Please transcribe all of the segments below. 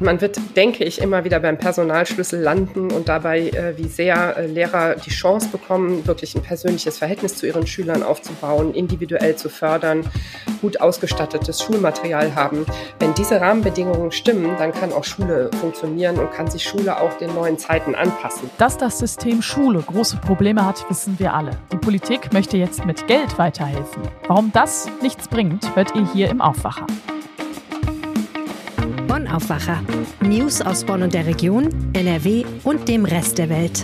Man wird, denke ich, immer wieder beim Personalschlüssel landen und dabei, äh, wie sehr äh, Lehrer die Chance bekommen, wirklich ein persönliches Verhältnis zu ihren Schülern aufzubauen, individuell zu fördern, gut ausgestattetes Schulmaterial haben. Wenn diese Rahmenbedingungen stimmen, dann kann auch Schule funktionieren und kann sich Schule auch den neuen Zeiten anpassen. Dass das System Schule große Probleme hat, wissen wir alle. Die Politik möchte jetzt mit Geld weiterhelfen. Warum das nichts bringt, hört ihr hier im Aufwacher. Bonn Aufwacher. News aus Bonn und der Region, NRW und dem Rest der Welt.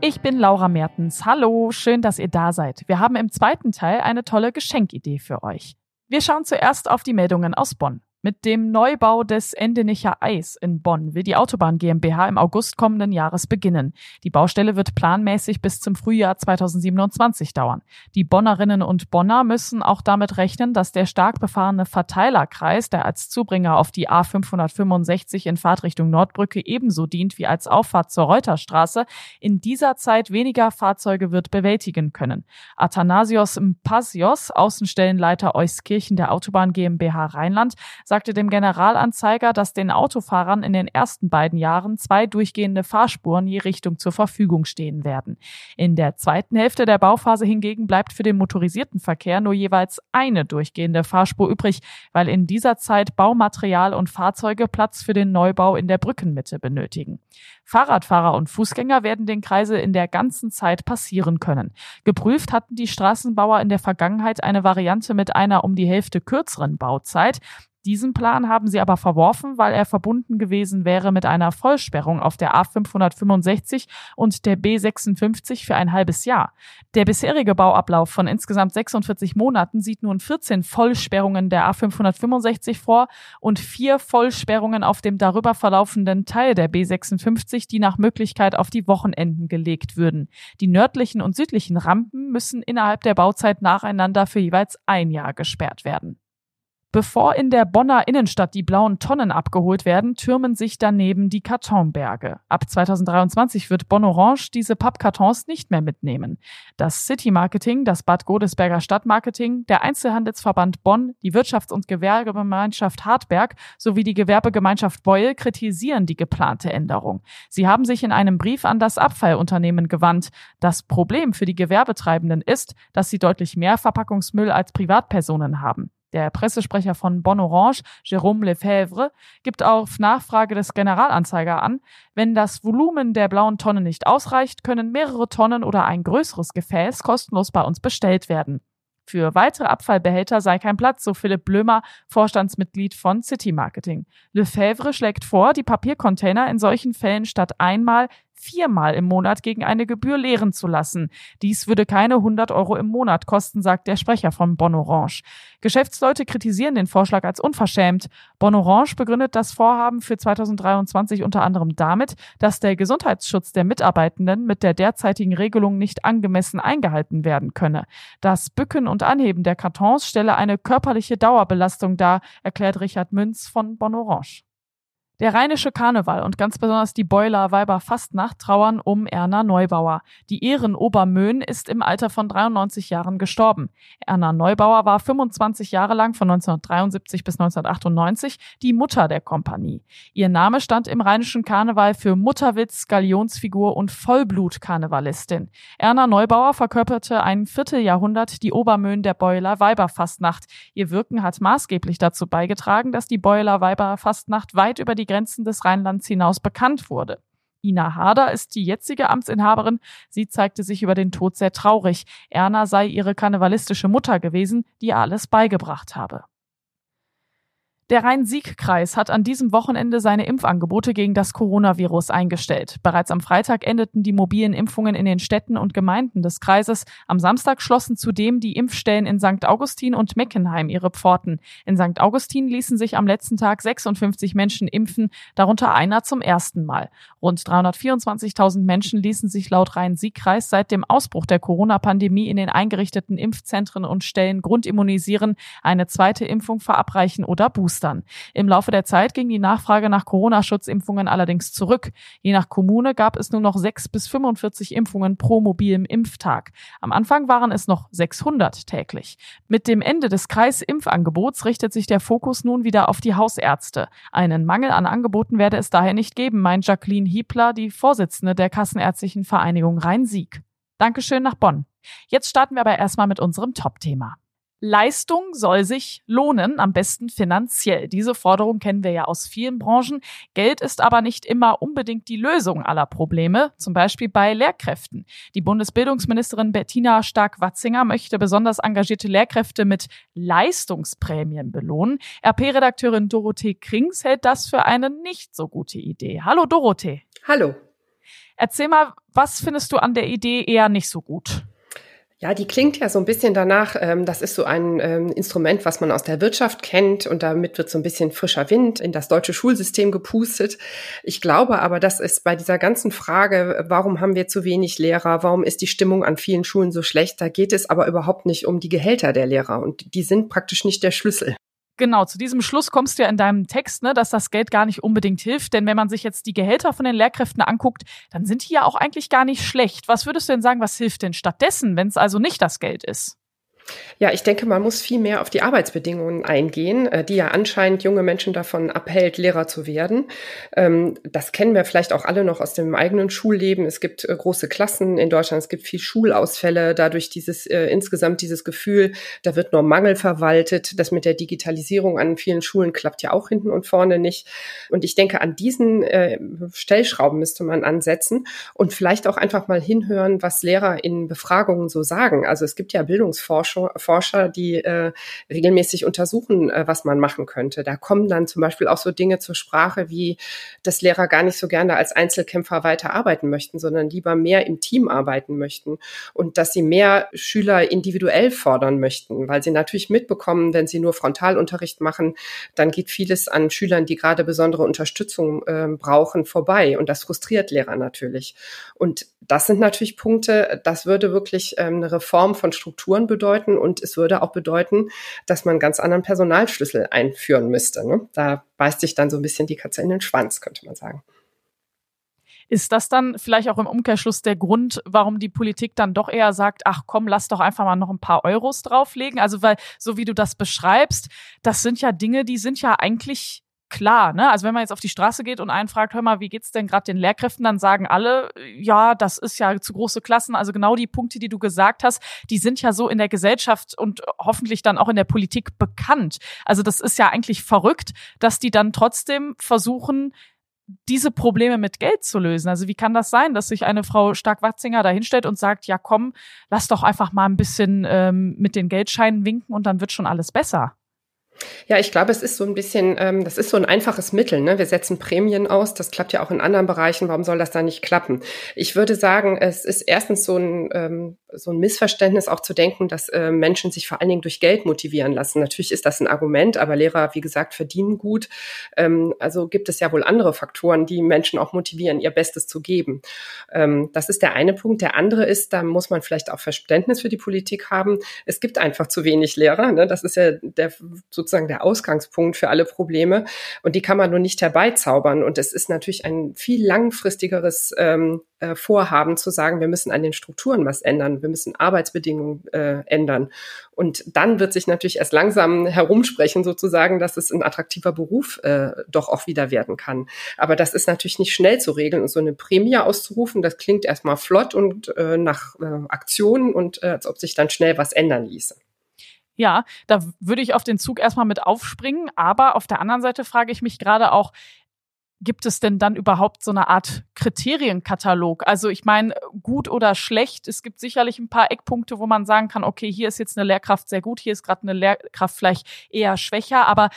Ich bin Laura Mertens. Hallo, schön, dass ihr da seid. Wir haben im zweiten Teil eine tolle Geschenkidee für euch. Wir schauen zuerst auf die Meldungen aus Bonn. Mit dem Neubau des Endenicher Eis in Bonn will die Autobahn GmbH im August kommenden Jahres beginnen. Die Baustelle wird planmäßig bis zum Frühjahr 2027 dauern. Die Bonnerinnen und Bonner müssen auch damit rechnen, dass der stark befahrene Verteilerkreis, der als Zubringer auf die A565 in Fahrtrichtung Nordbrücke ebenso dient wie als Auffahrt zur Reuterstraße, in dieser Zeit weniger Fahrzeuge wird bewältigen können. Athanasios Mpasios, Außenstellenleiter Euskirchen der Autobahn GmbH Rheinland, sagte dem Generalanzeiger, dass den Autofahrern in den ersten beiden Jahren zwei durchgehende Fahrspuren je Richtung zur Verfügung stehen werden. In der zweiten Hälfte der Bauphase hingegen bleibt für den motorisierten Verkehr nur jeweils eine durchgehende Fahrspur übrig, weil in dieser Zeit Baumaterial und Fahrzeuge Platz für den Neubau in der Brückenmitte benötigen. Fahrradfahrer und Fußgänger werden den Kreisel in der ganzen Zeit passieren können. Geprüft hatten die Straßenbauer in der Vergangenheit eine Variante mit einer um die Hälfte kürzeren Bauzeit. Diesen Plan haben sie aber verworfen, weil er verbunden gewesen wäre mit einer Vollsperrung auf der A565 und der B56 für ein halbes Jahr. Der bisherige Bauablauf von insgesamt 46 Monaten sieht nun 14 Vollsperrungen der A565 vor und vier Vollsperrungen auf dem darüber verlaufenden Teil der B56, die nach Möglichkeit auf die Wochenenden gelegt würden. Die nördlichen und südlichen Rampen müssen innerhalb der Bauzeit nacheinander für jeweils ein Jahr gesperrt werden. Bevor in der Bonner Innenstadt die blauen Tonnen abgeholt werden, türmen sich daneben die Kartonberge. Ab 2023 wird Bonn Orange diese Pappkartons nicht mehr mitnehmen. Das City Marketing, das Bad Godesberger Stadtmarketing, der Einzelhandelsverband Bonn, die Wirtschafts- und Gewerbegemeinschaft Hartberg sowie die Gewerbegemeinschaft Beul kritisieren die geplante Änderung. Sie haben sich in einem Brief an das Abfallunternehmen gewandt. Das Problem für die Gewerbetreibenden ist, dass sie deutlich mehr Verpackungsmüll als Privatpersonen haben. Der Pressesprecher von Bon Orange, Jérôme Lefebvre, gibt auf Nachfrage des Generalanzeiger an, wenn das Volumen der blauen Tonne nicht ausreicht, können mehrere Tonnen oder ein größeres Gefäß kostenlos bei uns bestellt werden. Für weitere Abfallbehälter sei kein Platz, so Philipp Blömer, Vorstandsmitglied von City Marketing. Lefebvre schlägt vor, die Papiercontainer in solchen Fällen statt einmal viermal im Monat gegen eine Gebühr leeren zu lassen. Dies würde keine 100 Euro im Monat kosten, sagt der Sprecher von Bon Orange. Geschäftsleute kritisieren den Vorschlag als unverschämt. Bon Orange begründet das Vorhaben für 2023 unter anderem damit, dass der Gesundheitsschutz der Mitarbeitenden mit der derzeitigen Regelung nicht angemessen eingehalten werden könne. Das Bücken und Anheben der Kartons stelle eine körperliche Dauerbelastung dar, erklärt Richard Münz von Bon Orange. Der rheinische Karneval und ganz besonders die Beuler Weiber Fastnacht trauern um Erna Neubauer. Die Ehren Obermöhn ist im Alter von 93 Jahren gestorben. Erna Neubauer war 25 Jahre lang von 1973 bis 1998 die Mutter der Kompanie. Ihr Name stand im rheinischen Karneval für Mutterwitz, Galionsfigur und Vollblut-Karnevalistin. Erna Neubauer verkörperte ein Vierteljahrhundert die Obermöhn der Beuler Weiber Fastnacht. Ihr Wirken hat maßgeblich dazu beigetragen, dass die Beuler Weiber Fastnacht weit über die die Grenzen des Rheinlands hinaus bekannt wurde. Ina Harder ist die jetzige Amtsinhaberin. Sie zeigte sich über den Tod sehr traurig. Erna sei ihre karnevalistische Mutter gewesen, die alles beigebracht habe. Der Rhein-Sieg-Kreis hat an diesem Wochenende seine Impfangebote gegen das Coronavirus eingestellt. Bereits am Freitag endeten die mobilen Impfungen in den Städten und Gemeinden des Kreises. Am Samstag schlossen zudem die Impfstellen in St. Augustin und Meckenheim ihre Pforten. In St. Augustin ließen sich am letzten Tag 56 Menschen impfen, darunter einer zum ersten Mal. Rund 324.000 Menschen ließen sich laut Rhein-Sieg-Kreis seit dem Ausbruch der Corona-Pandemie in den eingerichteten Impfzentren und Stellen grundimmunisieren, eine zweite Impfung verabreichen oder boostern boostern. Im Laufe der Zeit ging die Nachfrage nach Corona-Schutzimpfungen allerdings zurück. Je nach Kommune gab es nur noch 6 bis 45 Impfungen pro mobilem Impftag. Am Anfang waren es noch 600 täglich. Mit dem Ende des Kreisimpfangebots richtet sich der Fokus nun wieder auf die Hausärzte. Einen Mangel an Angeboten werde es daher nicht geben, meint Jacqueline Hiebler, die Vorsitzende der Kassenärztlichen Vereinigung Rhein-Sieg. Dankeschön nach Bonn. Jetzt starten wir aber erstmal mit unserem Top-Thema. Leistung soll sich lohnen, am besten finanziell. Diese Forderung kennen wir ja aus vielen Branchen. Geld ist aber nicht immer unbedingt die Lösung aller Probleme, zum Beispiel bei Lehrkräften. Die Bundesbildungsministerin Bettina Stark-Watzinger möchte besonders engagierte Lehrkräfte mit Leistungsprämien belohnen. RP-Redakteurin Dorothee Krings hält das für eine nicht so gute Idee. Hallo Dorothee. Hallo. Erzähl mal, was findest du an der Idee eher nicht so gut? Ja, die klingt ja so ein bisschen danach, ähm, das ist so ein ähm, Instrument, was man aus der Wirtschaft kennt und damit wird so ein bisschen frischer Wind in das deutsche Schulsystem gepustet. Ich glaube aber, das ist bei dieser ganzen Frage, warum haben wir zu wenig Lehrer, warum ist die Stimmung an vielen Schulen so schlecht, da geht es aber überhaupt nicht um die Gehälter der Lehrer und die sind praktisch nicht der Schlüssel. Genau, zu diesem Schluss kommst du ja in deinem Text, ne, dass das Geld gar nicht unbedingt hilft. Denn wenn man sich jetzt die Gehälter von den Lehrkräften anguckt, dann sind die ja auch eigentlich gar nicht schlecht. Was würdest du denn sagen, was hilft denn stattdessen, wenn es also nicht das Geld ist? Ja, ich denke, man muss viel mehr auf die Arbeitsbedingungen eingehen, äh, die ja anscheinend junge Menschen davon abhält, Lehrer zu werden. Ähm, das kennen wir vielleicht auch alle noch aus dem eigenen Schulleben. Es gibt äh, große Klassen in Deutschland, es gibt viel Schulausfälle, dadurch dieses äh, insgesamt dieses Gefühl, da wird nur Mangel verwaltet. Das mit der Digitalisierung an vielen Schulen klappt ja auch hinten und vorne nicht. Und ich denke, an diesen Stellschrauben müsste man ansetzen und vielleicht auch einfach mal hinhören, was Lehrer in Befragungen so sagen. Also es gibt ja Bildungsforschung Forscher, die äh, regelmäßig untersuchen, äh, was man machen könnte. Da kommen dann zum Beispiel auch so Dinge zur Sprache, wie dass Lehrer gar nicht so gerne als Einzelkämpfer weiter arbeiten möchten, sondern lieber mehr im Team arbeiten möchten und dass sie mehr Schüler individuell fordern möchten, weil sie natürlich mitbekommen, wenn sie nur Frontalunterricht machen, dann geht vieles an Schülern, die gerade besondere Unterstützung äh, brauchen, vorbei und das frustriert Lehrer natürlich. Und das sind natürlich Punkte, das würde wirklich ähm, eine Reform von Strukturen bedeuten und es würde auch bedeuten, dass man einen ganz anderen Personalschlüssel einführen müsste. Ne? Da beißt sich dann so ein bisschen die Katze in den Schwanz, könnte man sagen. Ist das dann vielleicht auch im Umkehrschluss der Grund, warum die Politik dann doch eher sagt, ach komm, lass doch einfach mal noch ein paar Euros drauflegen? Also weil, so wie du das beschreibst, das sind ja Dinge, die sind ja eigentlich klar, ne? Also wenn man jetzt auf die Straße geht und einen fragt, hör mal, wie geht's denn gerade den Lehrkräften, dann sagen alle, ja, das ist ja zu große Klassen. Also genau die Punkte, die du gesagt hast, die sind ja so in der Gesellschaft und hoffentlich dann auch in der Politik bekannt. Also das ist ja eigentlich verrückt, dass die dann trotzdem versuchen, diese Probleme mit Geld zu lösen. Also wie kann das sein, dass sich eine Frau Stark-Watzinger da hinstellt und sagt, ja komm, lass doch einfach mal ein bisschen ähm, mit den Geldscheinen winken und dann wird schon alles besser. Ja, ich glaube, es ist so ein bisschen, ähm, das ist so ein einfaches Mittel. Ne? Wir setzen Prämien aus, das klappt ja auch in anderen Bereichen. Warum soll das da nicht klappen? Ich würde sagen, es ist erstens so ein, ähm, so ein Missverständnis auch zu denken, dass äh, Menschen sich vor allen Dingen durch Geld motivieren lassen. Natürlich ist das ein Argument, aber Lehrer, wie gesagt, verdienen gut. Ähm, also gibt es ja wohl andere Faktoren, die Menschen auch motivieren, ihr Bestes zu geben. Ähm, das ist der eine Punkt. Der andere ist, da muss man vielleicht auch Verständnis für die Politik haben. Es gibt einfach zu wenig Lehrer. Ne? Das ist ja der sozusagen der Ausgangspunkt für alle Probleme. Und die kann man nur nicht herbeizaubern. Und es ist natürlich ein viel langfristigeres ähm, äh, Vorhaben zu sagen, wir müssen an den Strukturen was ändern, wir müssen Arbeitsbedingungen äh, ändern. Und dann wird sich natürlich erst langsam herumsprechen, sozusagen, dass es ein attraktiver Beruf äh, doch auch wieder werden kann. Aber das ist natürlich nicht schnell zu regeln und so eine Prämie auszurufen, das klingt erstmal flott und äh, nach äh, Aktionen und äh, als ob sich dann schnell was ändern ließe. Ja, da würde ich auf den Zug erstmal mit aufspringen. Aber auf der anderen Seite frage ich mich gerade auch, gibt es denn dann überhaupt so eine Art Kriterienkatalog? Also ich meine, gut oder schlecht, es gibt sicherlich ein paar Eckpunkte, wo man sagen kann, okay, hier ist jetzt eine Lehrkraft sehr gut, hier ist gerade eine Lehrkraft vielleicht eher schwächer, aber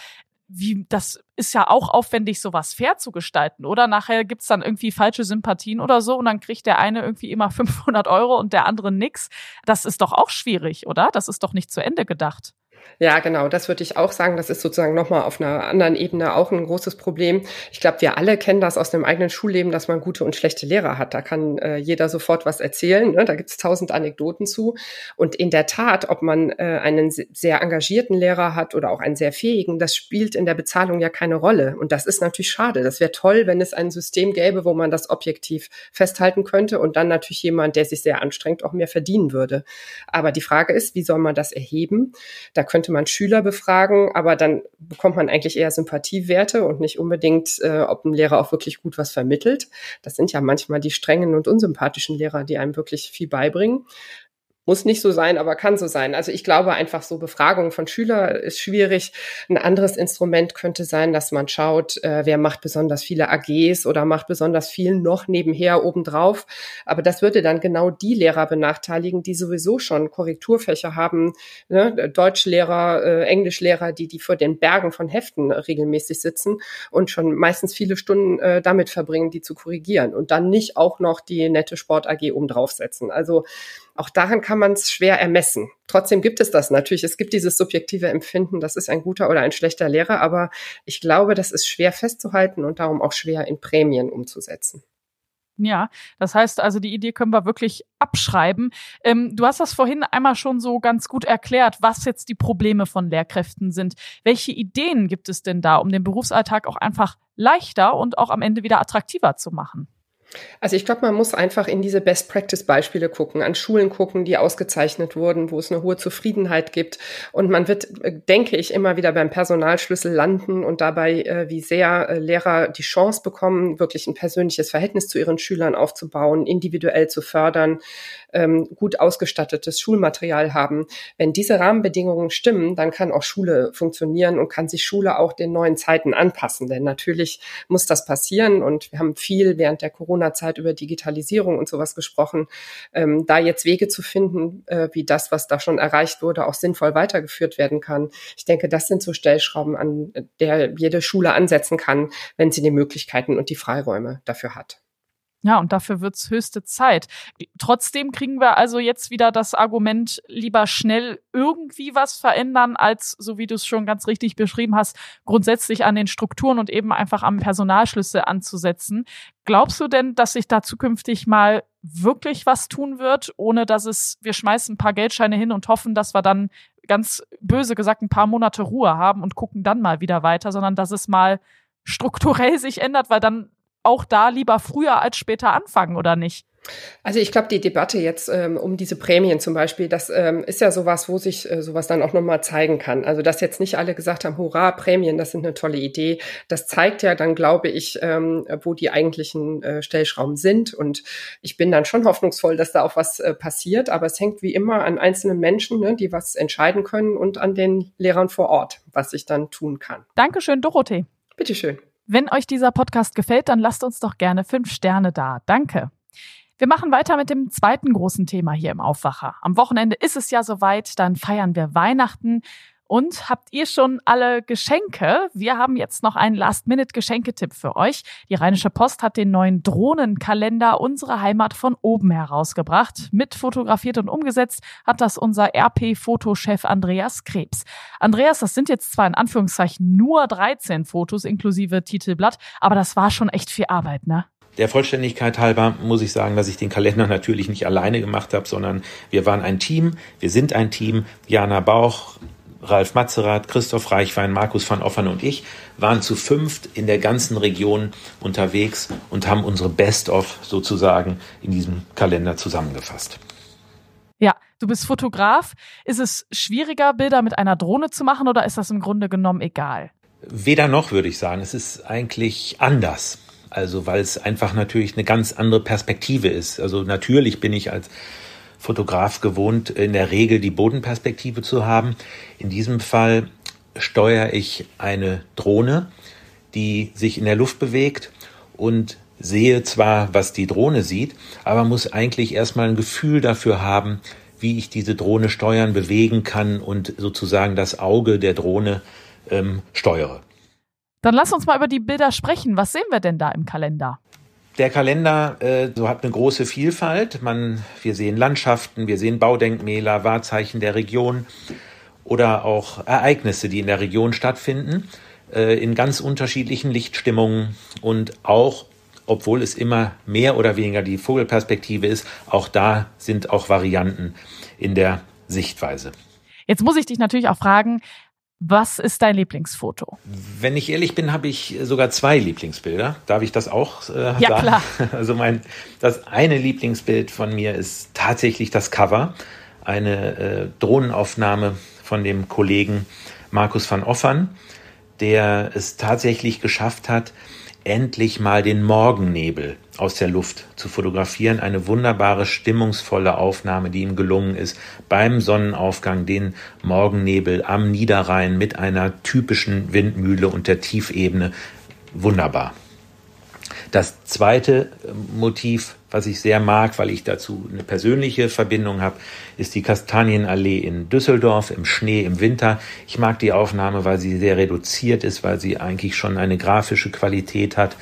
wie, das ist ja auch aufwendig, sowas fair zu gestalten, oder? Nachher gibt's dann irgendwie falsche Sympathien oder so und dann kriegt der eine irgendwie immer 500 Euro und der andere nix. Das ist doch auch schwierig, oder? Das ist doch nicht zu Ende gedacht. Ja, genau, das würde ich auch sagen. Das ist sozusagen nochmal auf einer anderen Ebene auch ein großes Problem. Ich glaube, wir alle kennen das aus dem eigenen Schulleben, dass man gute und schlechte Lehrer hat. Da kann äh, jeder sofort was erzählen. Ne? Da gibt es tausend Anekdoten zu. Und in der Tat, ob man äh, einen sehr engagierten Lehrer hat oder auch einen sehr fähigen, das spielt in der Bezahlung ja keine Rolle. Und das ist natürlich schade. Das wäre toll, wenn es ein System gäbe, wo man das objektiv festhalten könnte und dann natürlich jemand, der sich sehr anstrengt, auch mehr verdienen würde. Aber die Frage ist, wie soll man das erheben? Da könnte man Schüler befragen, aber dann bekommt man eigentlich eher Sympathiewerte und nicht unbedingt, äh, ob ein Lehrer auch wirklich gut was vermittelt. Das sind ja manchmal die strengen und unsympathischen Lehrer, die einem wirklich viel beibringen. Muss nicht so sein, aber kann so sein. Also ich glaube einfach so Befragung von Schülern ist schwierig. Ein anderes Instrument könnte sein, dass man schaut, äh, wer macht besonders viele AGs oder macht besonders viel noch nebenher obendrauf. Aber das würde dann genau die Lehrer benachteiligen, die sowieso schon Korrekturfächer haben, ne? Deutschlehrer, äh, Englischlehrer, die die vor den Bergen von Heften regelmäßig sitzen und schon meistens viele Stunden äh, damit verbringen, die zu korrigieren und dann nicht auch noch die nette Sport AG obendrauf setzen. Also auch daran kann man es schwer ermessen. Trotzdem gibt es das natürlich. Es gibt dieses subjektive Empfinden, das ist ein guter oder ein schlechter Lehrer, aber ich glaube, das ist schwer festzuhalten und darum auch schwer in Prämien umzusetzen. Ja, das heißt also, die Idee können wir wirklich abschreiben. Ähm, du hast das vorhin einmal schon so ganz gut erklärt, was jetzt die Probleme von Lehrkräften sind. Welche Ideen gibt es denn da, um den Berufsalltag auch einfach leichter und auch am Ende wieder attraktiver zu machen? Also ich glaube, man muss einfach in diese Best-Practice-Beispiele gucken, an Schulen gucken, die ausgezeichnet wurden, wo es eine hohe Zufriedenheit gibt. Und man wird, äh, denke ich, immer wieder beim Personalschlüssel landen und dabei, äh, wie sehr äh, Lehrer die Chance bekommen, wirklich ein persönliches Verhältnis zu ihren Schülern aufzubauen, individuell zu fördern, ähm, gut ausgestattetes Schulmaterial haben. Wenn diese Rahmenbedingungen stimmen, dann kann auch Schule funktionieren und kann sich Schule auch den neuen Zeiten anpassen. Denn natürlich muss das passieren und wir haben viel während der Corona-Zeit über Digitalisierung und sowas gesprochen. Ähm, da jetzt Wege zu finden, äh, wie das, was da schon erreicht wurde, auch sinnvoll weitergeführt werden kann. Ich denke, das sind so Stellschrauben, an der jede Schule ansetzen kann, wenn sie die Möglichkeiten und die Freiräume dafür hat. Ja, und dafür wird's höchste Zeit. Trotzdem kriegen wir also jetzt wieder das Argument, lieber schnell irgendwie was verändern, als, so wie du es schon ganz richtig beschrieben hast, grundsätzlich an den Strukturen und eben einfach am Personalschlüssel anzusetzen. Glaubst du denn, dass sich da zukünftig mal wirklich was tun wird, ohne dass es, wir schmeißen ein paar Geldscheine hin und hoffen, dass wir dann ganz böse gesagt ein paar Monate Ruhe haben und gucken dann mal wieder weiter, sondern dass es mal strukturell sich ändert, weil dann auch da lieber früher als später anfangen, oder nicht? Also ich glaube, die Debatte jetzt ähm, um diese Prämien zum Beispiel, das ähm, ist ja sowas, wo sich äh, sowas dann auch nochmal zeigen kann. Also dass jetzt nicht alle gesagt haben, hurra, Prämien, das sind eine tolle Idee. Das zeigt ja dann, glaube ich, ähm, wo die eigentlichen äh, Stellschrauben sind. Und ich bin dann schon hoffnungsvoll, dass da auch was äh, passiert. Aber es hängt wie immer an einzelnen Menschen, ne, die was entscheiden können und an den Lehrern vor Ort, was sich dann tun kann. Dankeschön, Dorothee. Bitteschön. Wenn euch dieser Podcast gefällt, dann lasst uns doch gerne fünf Sterne da. Danke. Wir machen weiter mit dem zweiten großen Thema hier im Aufwacher. Am Wochenende ist es ja soweit, dann feiern wir Weihnachten. Und habt ihr schon alle Geschenke? Wir haben jetzt noch einen Last-Minute-Geschenketipp für euch. Die Rheinische Post hat den neuen Drohnenkalender Unsere Heimat von oben herausgebracht. Mit fotografiert und umgesetzt hat das unser RP-Fotochef Andreas Krebs. Andreas, das sind jetzt zwar in Anführungszeichen nur 13 Fotos inklusive Titelblatt, aber das war schon echt viel Arbeit, ne? Der Vollständigkeit halber muss ich sagen, dass ich den Kalender natürlich nicht alleine gemacht habe, sondern wir waren ein Team, wir sind ein Team. Jana Bauch, Ralf Matzerath, Christoph Reichwein, Markus van Offern und ich waren zu fünft in der ganzen Region unterwegs und haben unsere Best-of sozusagen in diesem Kalender zusammengefasst. Ja, du bist Fotograf. Ist es schwieriger, Bilder mit einer Drohne zu machen oder ist das im Grunde genommen egal? Weder noch, würde ich sagen. Es ist eigentlich anders. Also, weil es einfach natürlich eine ganz andere Perspektive ist. Also, natürlich bin ich als Fotograf gewohnt, in der Regel die Bodenperspektive zu haben. In diesem Fall steuere ich eine Drohne, die sich in der Luft bewegt und sehe zwar, was die Drohne sieht, aber muss eigentlich erstmal ein Gefühl dafür haben, wie ich diese Drohne steuern, bewegen kann und sozusagen das Auge der Drohne ähm, steuere. Dann lass uns mal über die Bilder sprechen. Was sehen wir denn da im Kalender? Der Kalender äh, so hat eine große Vielfalt. Man, wir sehen Landschaften, wir sehen Baudenkmäler, Wahrzeichen der Region. oder auch Ereignisse, die in der Region stattfinden, äh, in ganz unterschiedlichen Lichtstimmungen und auch obwohl es immer mehr oder weniger die Vogelperspektive ist, auch da sind auch Varianten in der Sichtweise. Jetzt muss ich dich natürlich auch fragen, was ist dein Lieblingsfoto? Wenn ich ehrlich bin, habe ich sogar zwei Lieblingsbilder. Darf ich das auch äh, ja, sagen? Klar. Also mein das eine Lieblingsbild von mir ist tatsächlich das Cover, eine äh, Drohnenaufnahme von dem Kollegen Markus van Offern, der es tatsächlich geschafft hat, endlich mal den Morgennebel aus der Luft zu fotografieren. Eine wunderbare, stimmungsvolle Aufnahme, die ihm gelungen ist, beim Sonnenaufgang den Morgennebel am Niederrhein mit einer typischen Windmühle und der Tiefebene. Wunderbar. Das zweite Motiv, was ich sehr mag, weil ich dazu eine persönliche Verbindung habe, ist die Kastanienallee in Düsseldorf im Schnee im Winter. Ich mag die Aufnahme, weil sie sehr reduziert ist, weil sie eigentlich schon eine grafische Qualität hat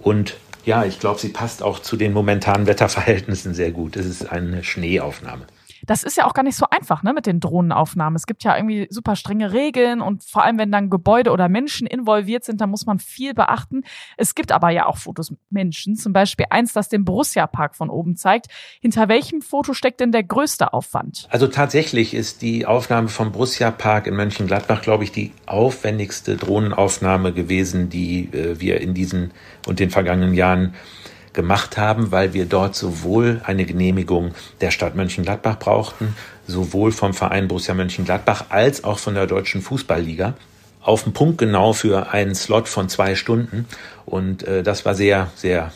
und ja, ich glaube, sie passt auch zu den momentanen Wetterverhältnissen sehr gut. Es ist eine Schneeaufnahme. Das ist ja auch gar nicht so einfach, ne, mit den Drohnenaufnahmen. Es gibt ja irgendwie super strenge Regeln und vor allem, wenn dann Gebäude oder Menschen involviert sind, dann muss man viel beachten. Es gibt aber ja auch Fotos mit Menschen, zum Beispiel eins, das den Borussia-Park von oben zeigt. Hinter welchem Foto steckt denn der größte Aufwand? Also tatsächlich ist die Aufnahme vom Borussia-Park in Mönchengladbach, glaube ich, die aufwendigste Drohnenaufnahme gewesen, die äh, wir in diesen und den vergangenen Jahren gemacht haben, weil wir dort sowohl eine Genehmigung der Stadt Mönchengladbach brauchten, sowohl vom Verein Borussia Mönchengladbach als auch von der Deutschen Fußballliga. Auf den Punkt genau für einen Slot von zwei Stunden. Und äh, das war sehr, sehr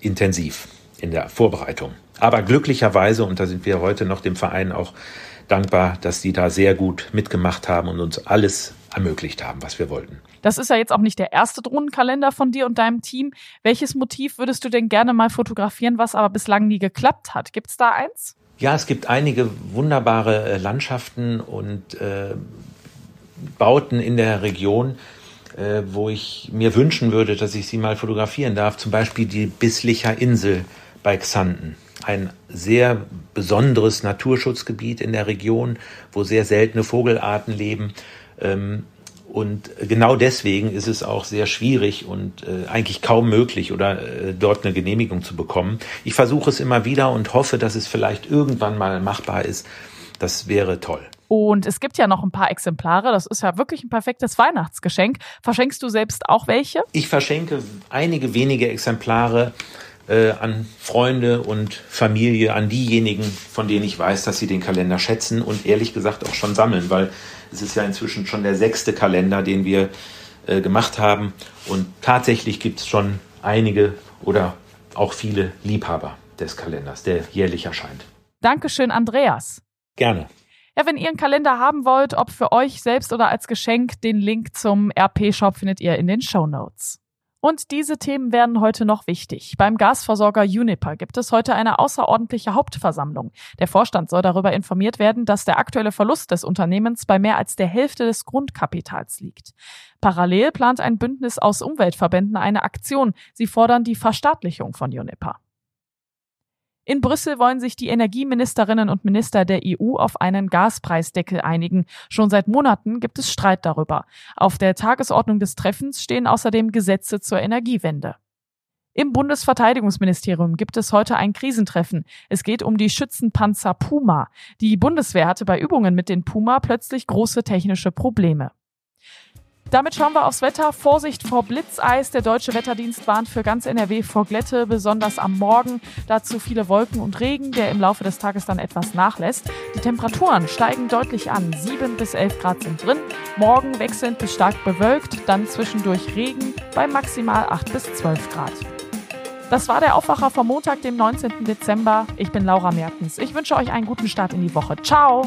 intensiv in der Vorbereitung. Aber glücklicherweise, und da sind wir heute noch dem Verein auch dankbar, dass die da sehr gut mitgemacht haben und uns alles ermöglicht haben, was wir wollten. Das ist ja jetzt auch nicht der erste Drohnenkalender von dir und deinem Team. Welches Motiv würdest du denn gerne mal fotografieren, was aber bislang nie geklappt hat? Gibt es da eins? Ja, es gibt einige wunderbare äh, Landschaften und äh, Bauten in der Region, äh, wo ich mir wünschen würde, dass ich sie mal fotografieren darf. Zum Beispiel die Bisslicher Insel bei Xanten. Ein sehr besonderes Naturschutzgebiet in der Region, wo sehr seltene Vogelarten leben. Ähm, und genau deswegen ist es auch sehr schwierig und äh, eigentlich kaum möglich, oder äh, dort eine Genehmigung zu bekommen. Ich versuche es immer wieder und hoffe, dass es vielleicht irgendwann mal machbar ist. Das wäre toll. Und es gibt ja noch ein paar Exemplare. Das ist ja wirklich ein perfektes Weihnachtsgeschenk. Verschenkst du selbst auch welche? Ich verschenke einige wenige Exemplare äh, an Freunde und Familie, an diejenigen, von denen ich weiß, dass sie den Kalender schätzen und ehrlich gesagt auch schon sammeln, weil es ist ja inzwischen schon der sechste Kalender, den wir äh, gemacht haben. Und tatsächlich gibt es schon einige oder auch viele Liebhaber des Kalenders, der jährlich erscheint. Dankeschön, Andreas. Gerne. Ja, wenn ihr einen Kalender haben wollt, ob für euch selbst oder als Geschenk, den Link zum RP-Shop findet ihr in den Show Notes. Und diese Themen werden heute noch wichtig. Beim Gasversorger Uniper gibt es heute eine außerordentliche Hauptversammlung. Der Vorstand soll darüber informiert werden, dass der aktuelle Verlust des Unternehmens bei mehr als der Hälfte des Grundkapitals liegt. Parallel plant ein Bündnis aus Umweltverbänden eine Aktion. Sie fordern die Verstaatlichung von Uniper. In Brüssel wollen sich die Energieministerinnen und Minister der EU auf einen Gaspreisdeckel einigen. Schon seit Monaten gibt es Streit darüber. Auf der Tagesordnung des Treffens stehen außerdem Gesetze zur Energiewende. Im Bundesverteidigungsministerium gibt es heute ein Krisentreffen. Es geht um die Schützenpanzer Puma. Die Bundeswehr hatte bei Übungen mit den Puma plötzlich große technische Probleme. Damit schauen wir aufs Wetter. Vorsicht vor Blitzeis. Der deutsche Wetterdienst warnt für ganz NRW vor Glätte, besonders am Morgen. Dazu viele Wolken und Regen, der im Laufe des Tages dann etwas nachlässt. Die Temperaturen steigen deutlich an. 7 bis 11 Grad sind drin. Morgen wechselnd bis stark bewölkt, dann zwischendurch Regen bei maximal 8 bis 12 Grad. Das war der Aufwacher vom Montag, dem 19. Dezember. Ich bin Laura Mertens. Ich wünsche euch einen guten Start in die Woche. Ciao!